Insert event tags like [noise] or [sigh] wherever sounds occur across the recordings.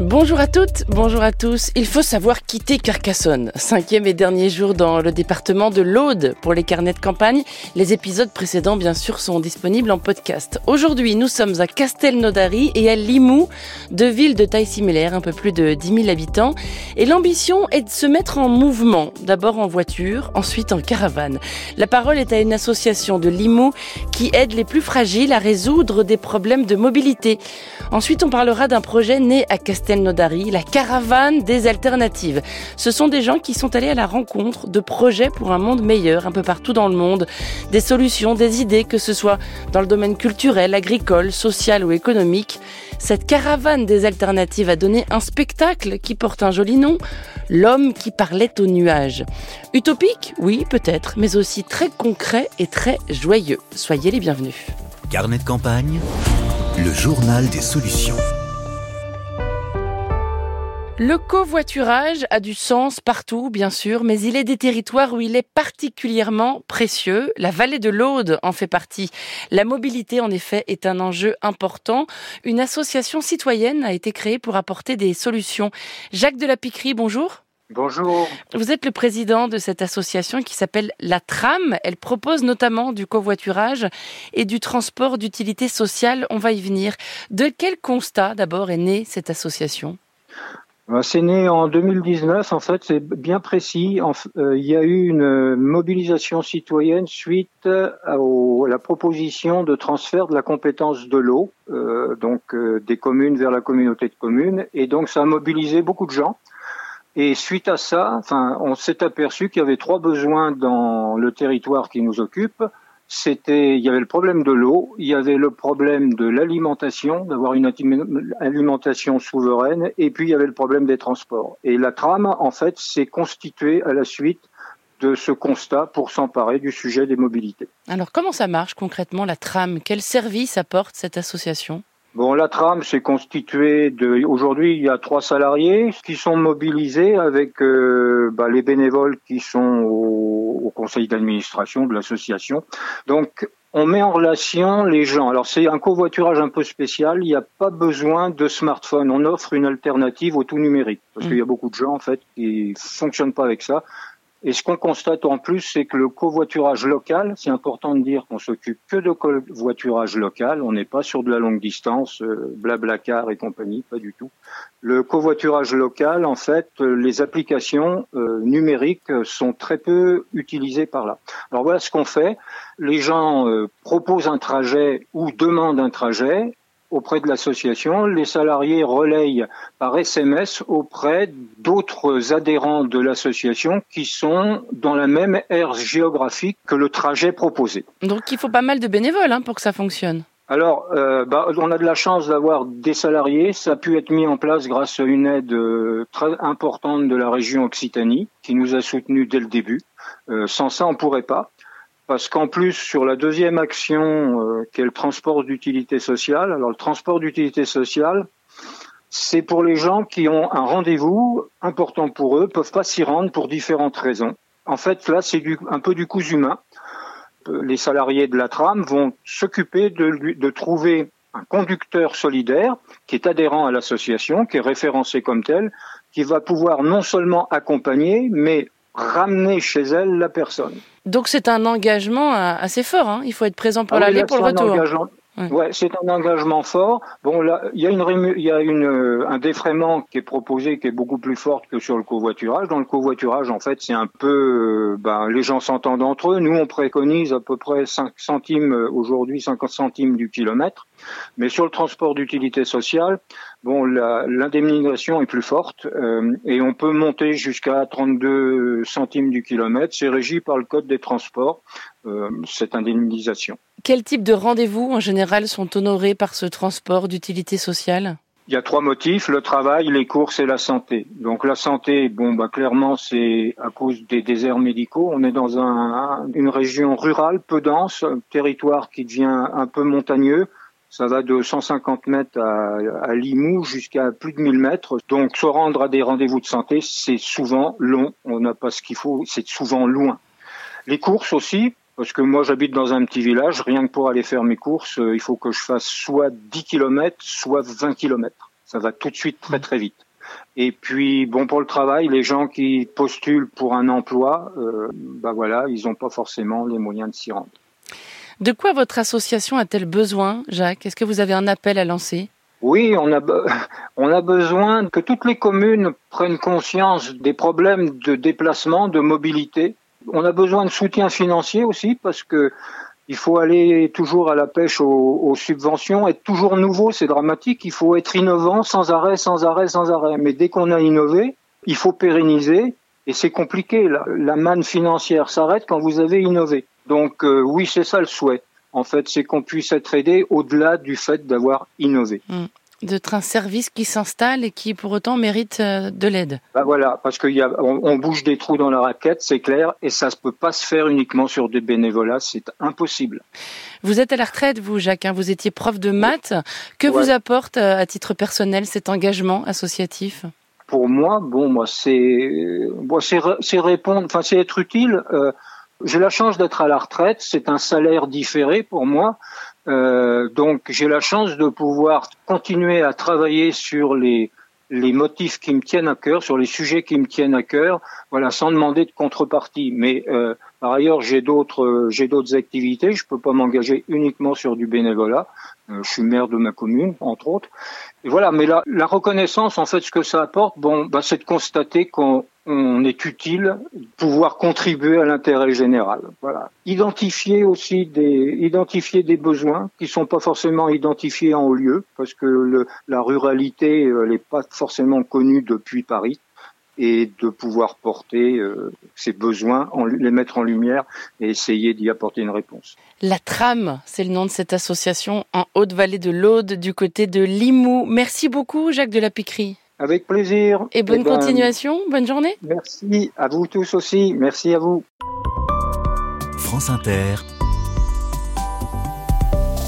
Bonjour à toutes, bonjour à tous. Il faut savoir quitter Carcassonne. Cinquième et dernier jour dans le département de l'Aude pour les carnets de campagne. Les épisodes précédents, bien sûr, sont disponibles en podcast. Aujourd'hui, nous sommes à Castelnaudary et à Limoux, deux villes de taille similaire, un peu plus de 10 000 habitants. Et l'ambition est de se mettre en mouvement, d'abord en voiture, ensuite en caravane. La parole est à une association de Limoux qui aide les plus fragiles à résoudre des problèmes de mobilité. Ensuite, on parlera d'un projet né à Castelnaudary La caravane des alternatives. Ce sont des gens qui sont allés à la rencontre de projets pour un monde meilleur un peu partout dans le monde, des solutions, des idées, que ce soit dans le domaine culturel, agricole, social ou économique. Cette caravane des alternatives a donné un spectacle qui porte un joli nom, L'homme qui parlait aux nuages. Utopique, oui, peut-être, mais aussi très concret et très joyeux. Soyez les bienvenus. Carnet de campagne, le journal des solutions. Le covoiturage a du sens partout, bien sûr, mais il est des territoires où il est particulièrement précieux. La vallée de l'Aude en fait partie. La mobilité, en effet, est un enjeu important. Une association citoyenne a été créée pour apporter des solutions. Jacques de la Piquerie, bonjour. Bonjour. Vous êtes le président de cette association qui s'appelle la Tram. Elle propose notamment du covoiturage et du transport d'utilité sociale. On va y venir. De quel constat d'abord est née cette association? C'est né en 2019, en fait, c'est bien précis. Euh, il y a eu une mobilisation citoyenne suite à, la proposition de transfert de la compétence de l'eau, euh, donc des communes vers la communauté de communes, et donc ça a mobilisé beaucoup de gens. Et suite à ça, enfin, on s'est aperçu qu'il y avait trois besoins dans le territoire qui nous occupe c'était, il y avait le problème de l'eau, il y avait le problème de l'alimentation, d'avoir une alimentation souveraine, et puis il y avait le problème des transports. Et la trame, en fait, s'est constituée à la suite de ce constat pour s'emparer du sujet des mobilités. Alors comment ça marche concrètement la trame? Quel service apporte cette association? Bon, la trame s'est constituée de. Aujourd'hui, il y a trois salariés qui sont mobilisés avec euh, bah, les bénévoles qui sont au, au conseil d'administration de l'association. Donc, on met en relation les gens. Alors, c'est un covoiturage un peu spécial. Il n'y a pas besoin de smartphone. On offre une alternative au tout numérique parce qu'il y a beaucoup de gens en fait qui fonctionnent pas avec ça. Et ce qu'on constate en plus, c'est que le covoiturage local, c'est important de dire qu'on s'occupe que de covoiturage local, on n'est pas sur de la longue distance, euh, blablacar et compagnie, pas du tout. Le covoiturage local, en fait, euh, les applications euh, numériques sont très peu utilisées par là. Alors voilà ce qu'on fait. Les gens proposent un trajet ou demandent un trajet auprès de l'association, les salariés relayent par SMS auprès d'autres adhérents de l'association qui sont dans la même aire géographique que le trajet proposé. Donc il faut pas mal de bénévoles hein, pour que ça fonctionne. Alors, euh, bah, on a de la chance d'avoir des salariés. Ça a pu être mis en place grâce à une aide euh, très importante de la région Occitanie, qui nous a soutenus dès le début. Euh, sans ça, on pourrait pas parce qu'en plus sur la deuxième action euh, qui est le transport d'utilité sociale, alors le transport d'utilité sociale, c'est pour les gens qui ont un rendez-vous important pour eux, peuvent pas s'y rendre pour différentes raisons. En fait, là, c'est un peu du coup humain. Les salariés de la tram vont s'occuper de trouver un conducteur solidaire qui est adhérent à l'association, qui est référencé comme tel, qui va pouvoir non seulement accompagner, mais ramener chez elle la personne. Donc c'est un engagement euh, assez fort. Hein. Il faut être présent pour ah l'aller, pour le retour. Ouais, c'est un engagement fort. Bon, là, il y a une, il y a une, euh, un défraiement qui est proposé, qui est beaucoup plus fort que sur le covoiturage. Dans le covoiturage, en fait, c'est un peu, euh, ben, les gens s'entendent entre eux. Nous, on préconise à peu près 5 centimes aujourd'hui, 50 centimes du kilomètre. Mais sur le transport d'utilité sociale, bon, l'indemnisation est plus forte euh, et on peut monter jusqu'à 32 centimes du kilomètre. C'est régi par le code des transports, euh, cette indemnisation. Quel type de rendez-vous en général sont honorés par ce transport d'utilité sociale? Il y a trois motifs le travail, les courses et la santé. Donc la santé, bon, bah clairement, c'est à cause des déserts médicaux. On est dans un, une région rurale, peu dense, un territoire qui devient un peu montagneux. Ça va de 150 mètres à, à Limoux jusqu'à plus de 1000 mètres. Donc se rendre à des rendez-vous de santé, c'est souvent long. On n'a pas ce qu'il faut, c'est souvent loin. Les courses aussi, Parce que moi, j'habite dans un petit village. Rien que pour aller faire mes courses, euh, il faut que je fasse soit 10 km, soit 20 km. Ça va tout de suite très très vite. Et puis, bon, pour le travail, les gens qui postulent pour un emploi, euh, bah voilà, ils n'ont pas forcément les moyens de s'y rendre. De quoi votre association a-t-elle besoin, Jacques? Est-ce que vous avez un appel à lancer? Oui, on a, [laughs] on a besoin que toutes les communes prennent conscience des problèmes de déplacement, de mobilité. On a besoin de soutien financier aussi parce que il faut aller toujours à la pêche aux, subventions, être toujours nouveau, c'est dramatique. Il faut être innovant sans arrêt, sans arrêt, sans arrêt. Mais dès qu'on a innové, il faut pérenniser et c'est compliqué. La, manne financière s'arrête quand vous avez innové. Donc euh, oui, c'est ça le souhait en fait, c'est qu'on puisse être aidé au-delà du fait d'avoir innové. Mmh. D'être un service qui s'installe et qui pour autant mérite euh, de l'aide. Bah voilà, parce qu'on on, bouge des trous dans la raquette, c'est clair, et ça ne peut pas se faire uniquement sur des bénévolats, c'est impossible. Vous êtes à la retraite, vous, Jacques, hein, vous étiez prof de maths. Que vous apporte euh, à titre personnel cet engagement associatif? Pour moi, bon, moi, c'est, c'est répondre, enfin, c'est être utile. Euh, j'ai la chance d'être à la retraite, c'est un salaire différé pour moi. Euh, donc j'ai la chance de pouvoir continuer à travailler sur les, les motifs qui me tiennent à cœur, sur les sujets qui me tiennent à cœur, voilà, sans demander de contrepartie. Mais euh, par ailleurs, j'ai d'autres, j'ai d'autres activités. Je peux pas m'engager uniquement sur du bénévolat. Euh, je suis maire de ma commune, entre autres. Et voilà, mais la, reconnaissance, en fait, ce que ça apporte, bon, bah, c'est de constater qu'on on est utile, pouvoir contribuer à l'intérêt général. Voilà. Identifier aussi des, identifier des besoins qui sont pas forcément identifiés en haut lieu, parce que la ruralité, n'est pas forcément connue depuis Paris et de pouvoir porter euh, ces besoins, les mettre en lumière et essayer d'y apporter une réponse. La Trame, c'est le nom de cette association en Haute-Vallée de l'Aude, du côté de Limoux. Merci beaucoup, Jacques de la Piquerie. Avec plaisir. Et bonne eh ben, continuation, bonne journée. Merci à vous tous aussi. Merci à vous. France Inter.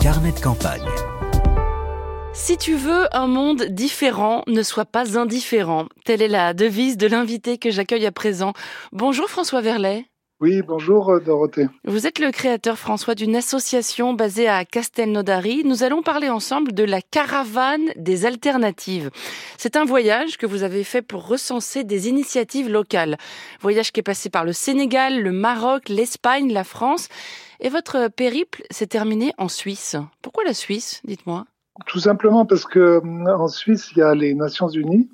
Carnet de campagne. Si tu veux un monde différent, ne sois pas indifférent. Telle est la devise de l'invité que j'accueille à présent. Bonjour François Verlet. Oui, bonjour euh, Dorothée. Vous êtes le créateur, François, d'une association basée à Castelnaudary. Nous allons parler ensemble de la caravane des alternatives. C'est un voyage que vous avez fait pour recenser des initiatives locales. Voyage qui est passé par le Sénégal, le Maroc, l'Espagne, la France. Et votre périple s'est terminé en Suisse. Pourquoi la Suisse, dites-moi? Tout simplement parce que en Suisse, il y a les Nations Unies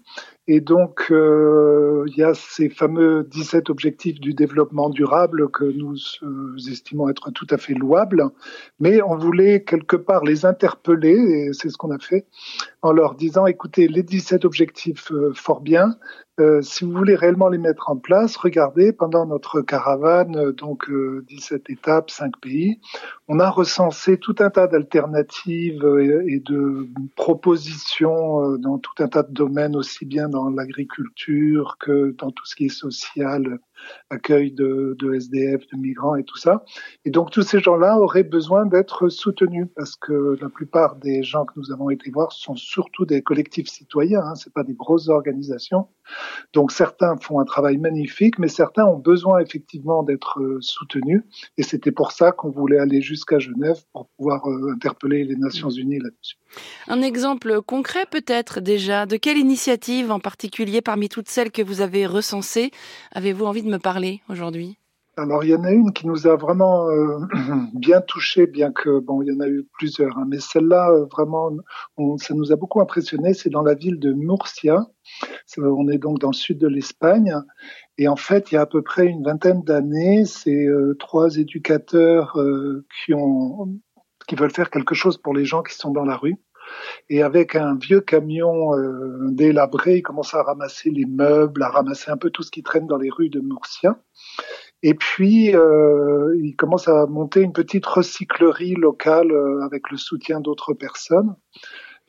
et donc, euh, il y a ces fameux 17 objectifs du développement durable que nous euh, estimons être tout à fait louables, mais on voulait quelque part les interpeller, et c'est ce qu'on a fait, en leur disant, écoutez, les 17 objectifs, euh, fort bien, si vous voulez réellement les mettre en place, regardez, pendant notre caravane, donc 17 euh, étapes, 5 pays, on a recensé tout un tas d'alternatives et, de propositions dans tout un tas de domaines, aussi bien dans l'agriculture que dans tout ce qui est social, accueil de, de, SDF, de migrants et tout ça. Et donc tous ces gens-là auraient besoin d'être soutenus parce que la plupart des gens que nous avons été voir sont surtout des collectifs citoyens, hein, c'est pas des grosses organisations. Donc certains font un travail magnifique, mais certains ont besoin effectivement d'être euh, soutenus. Et c'était pour ça qu'on voulait aller jusqu'à Genève pour pouvoir euh, interpeller les Nations Unies là-dessus. Un exemple concret peut-être déjà de quelle initiative en particulier parmi toutes celles que vous avez recensées avez-vous envie de me parler aujourd'hui? Alors il y en a une qui nous a vraiment euh, [clears throat] bien touché, bien que bon il y en a eu plusieurs, hein, mais celle-là euh, vraiment, ça nous a beaucoup impressionné. C'est dans la ville de Murcia. on est donc dans le sud de l'Espagne, et en fait il y a à peu près une vingtaine d'années, c'est euh, trois éducateurs qui ont qui veulent faire quelque chose pour les gens qui sont dans la rue. Et avec un vieux camion euh, délabré, il commence à ramasser les meubles, à ramasser un peu tout ce qui traîne dans les rues de Murcia. Et puis, euh, il commence à monter une petite recyclerie locale euh, avec le soutien d'autres personnes.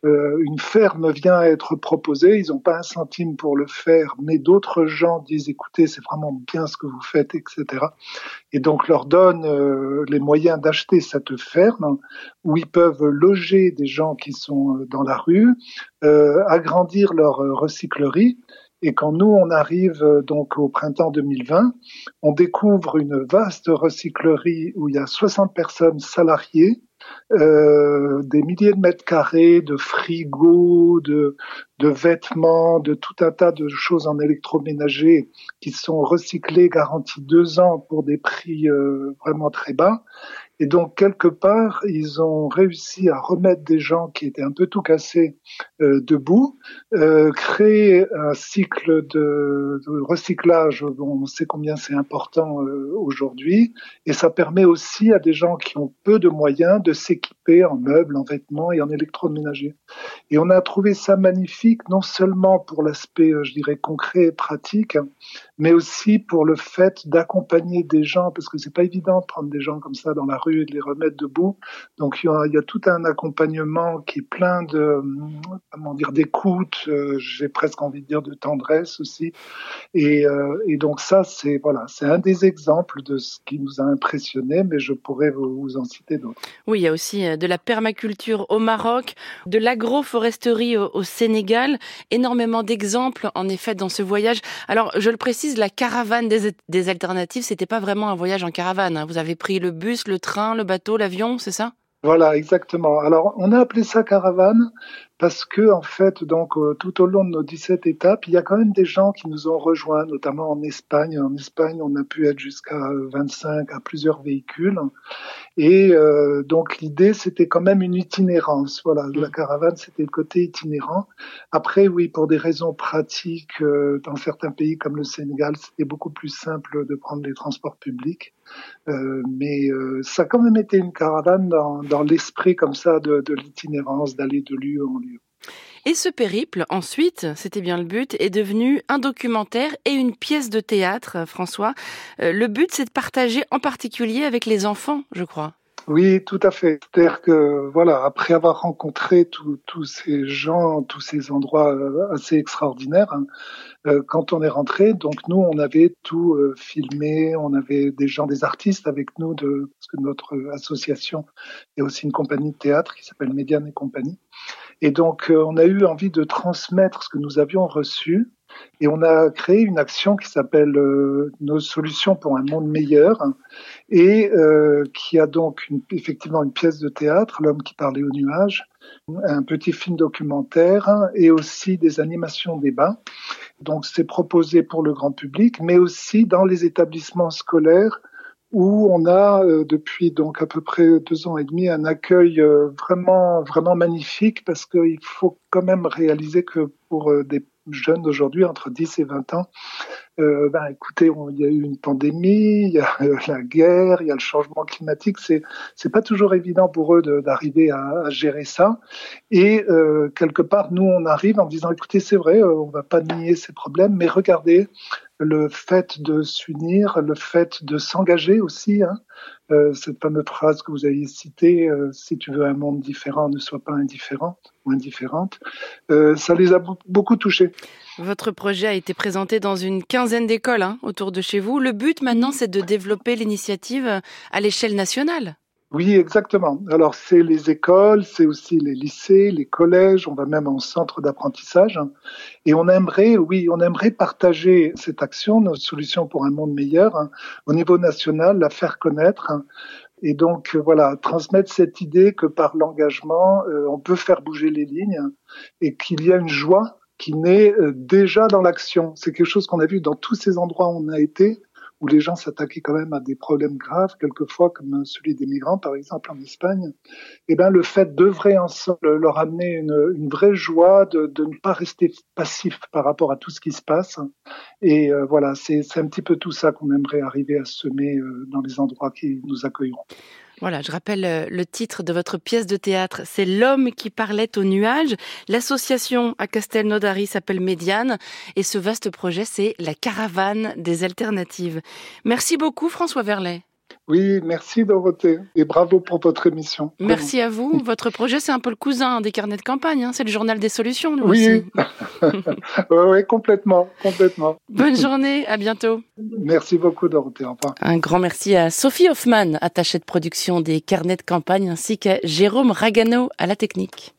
Euh, une ferme vient à être proposée, ils n'ont pas un centime pour le faire, mais d'autres gens disent écoutez, c'est vraiment bien ce que vous faites, etc. Et donc leur donnent euh, les moyens d'acheter cette ferme où ils peuvent loger des gens qui sont euh, dans la rue, agrandir leur recyclerie Et quand nous, on arrive euh, donc au printemps 2020, on découvre une vaste recyclerie où il y a 60 personnes salariées, euh, des milliers de mètres carrés de frigos, de, de vêtements, de tout un tas de choses en électroménager qui sont recyclés, garantis deux ans pour des prix euh, vraiment très bas. Et donc, quelque part, ils ont réussi à remettre des gens qui étaient un peu tout cassés euh, debout, euh, créer un cycle de, recyclage, bon, on sait combien c'est important euh, aujourd'hui, et ça permet aussi à des gens qui ont peu de moyens de s'équiper en meubles, en vêtements et en électroménager. Et on a trouvé ça magnifique, non seulement pour l'aspect, je dirais, concret et pratique, mais aussi pour le fait d'accompagner des gens, parce que c'est pas évident de prendre des gens comme ça dans la rue de les remettre debout. Donc il y a, tout un accompagnement qui est plein de, comment dire, d'écoute, euh, j'ai presque envie de dire de tendresse aussi. Et, euh, et donc ça, c'est voilà, c'est un des exemples de ce qui nous a impressionné, mais je pourrais vous, en citer d'autres. Oui, il y a aussi euh, de la permaculture au Maroc, de l'agroforesterie au, au Sénégal, énormément d'exemples en effet dans ce voyage. Alors je le précise, la caravane des, des alternatives, c'était pas vraiment un voyage en caravane. hein. Vous avez pris le bus, le train, le bateau, l'avion, c'est ça? Voilà, exactement. Alors, on a appelé ça caravane parce que, en fait, donc, euh, tout au long de nos 17 étapes, il y a quand même des gens qui nous ont rejoints, notamment en Espagne. En Espagne, on a pu être jusqu'à 25 à plusieurs véhicules. Et euh, donc, l'idée, c'était quand même une itinérance. Voilà, la caravane, c'était le côté itinérant. Après, oui, pour des raisons pratiques, euh, dans certains pays comme le Sénégal, c'était beaucoup plus simple de prendre les transports publics. Euh, mais euh, ça a quand même été une caravane dans, dans l'esprit comme ça de, de l'itinérance, d'aller de lieu en lieu. Et ce périple, ensuite, c'était bien le but, est devenu un documentaire et une pièce de théâtre, euh, François. Euh, le but, c'est de partager en particulier avec les enfants, je crois. Oui, tout à fait. C'est-à-dire que voilà, après avoir rencontré tous ces gens, tous ces endroits euh, assez extraordinaires, hein, quand on est rentré, donc nous, on avait tout filmé, on avait des gens, des artistes avec nous, de, parce que notre association est aussi une compagnie de théâtre qui s'appelle Médiane et compagnie. Et donc, euh, on a eu envie de transmettre ce que nous avions reçu. Et on a créé une action qui s'appelle euh, Nos solutions pour un monde meilleur et euh, qui a donc une, effectivement une pièce de théâtre, L'homme qui parlait au nuage, un petit film documentaire et aussi des animations débats. Donc c'est proposé pour le grand public, mais aussi dans les établissements scolaires où on a euh, depuis donc à peu près deux ans et demi un accueil euh, vraiment vraiment magnifique parce qu'il faut quand même réaliser que pour euh, des jeunes d'aujourd'hui entre 10 et 20 ans, euh, ben écoutez, il y a eu une pandémie, il y a euh, la guerre, il y a le changement climatique. C'est c'est pas toujours évident pour eux d'arriver à, à gérer ça. Et euh, quelque part, nous, on arrive en disant, écoutez, c'est vrai, on va pas nier ces problèmes, mais regardez le fait de s'unir, le fait de s'engager aussi. Hein, euh, cette fameuse phrase que vous avez citée, euh, si tu veux un monde différent, ne sois pas indifférent ou indifférente, euh, ça les a beaucoup- touchés. Votre projet a été présenté dans une quinzaine d'écoles hein, autour de chez vous. Le but maintenant, c'est de développer l'initiative à l'échelle nationale. Oui, exactement. Alors, c'est les écoles, c'est aussi les lycées, les collèges, on va même en centre d'apprentissage. Et on aimerait, oui, on aimerait partager cette action, nos solutions pour un monde meilleur, hein, au niveau national, la faire connaître. hein. Et donc, euh, voilà, transmettre cette idée que par l'engagement, euh, on peut faire bouger les lignes et qu'il y a une joie qui naît euh, déjà dans l'action. C'est quelque chose qu'on a vu dans tous ces endroits où on a été où les gens s'attaquaient quand même à des problèmes graves, quelquefois comme celui des migrants, par exemple en Espagne, eh ben le fait d'œuvrer ensemble leur amener une, une vraie joie de, de, ne pas rester passif par rapport à tout ce qui se passe. Et euh, voilà, c'est un petit peu tout ça qu'on aimerait arriver à semer euh, dans les endroits qui nous accueilleront. Voilà, je rappelle euh, le titre de votre pièce de théâtre, c'est L'homme qui parlait au nuage. L'association à Castelnaudary s'appelle Médiane et ce vaste projet, c'est la caravane des alternatives. Merci beaucoup François Verlet. Oui, merci Dorothée et bravo pour votre émission. Merci à vous. [laughs] Votre projet, c'est un peu le cousin des carnets de campagne, hein c'est le journal des solutions. Nous oui, aussi. [laughs] oui, oui, complètement, complètement. Bonne journée, à bientôt. Merci beaucoup Dorothée, au revoir. Un grand merci à Sophie Hoffman, attachée de production des carnets de campagne, ainsi qu'à Jérôme Ragano à la technique.